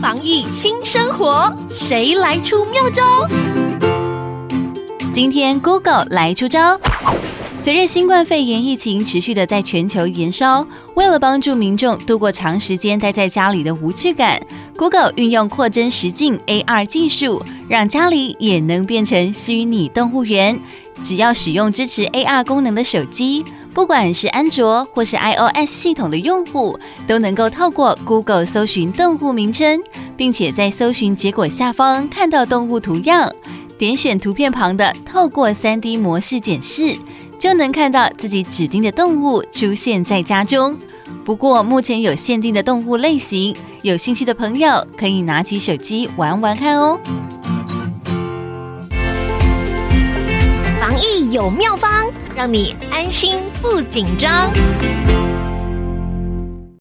防疫新生活，谁来出妙招？今天 Google 来出招。随着新冠肺炎疫情持续的在全球延烧，为了帮助民众度过长时间待在家里的无趣感，Google 运用扩增实境 AR 技术，让家里也能变成虚拟动物园。只要使用支持 AR 功能的手机，不管是安卓或是 iOS 系统的用户，都能够透过 Google 搜寻动物名称，并且在搜寻结果下方看到动物图样，点选图片旁的透过 3D 模式检视。就能看到自己指定的动物出现在家中。不过目前有限定的动物类型，有兴趣的朋友可以拿起手机玩玩看哦。防疫有妙方，让你安心不紧张。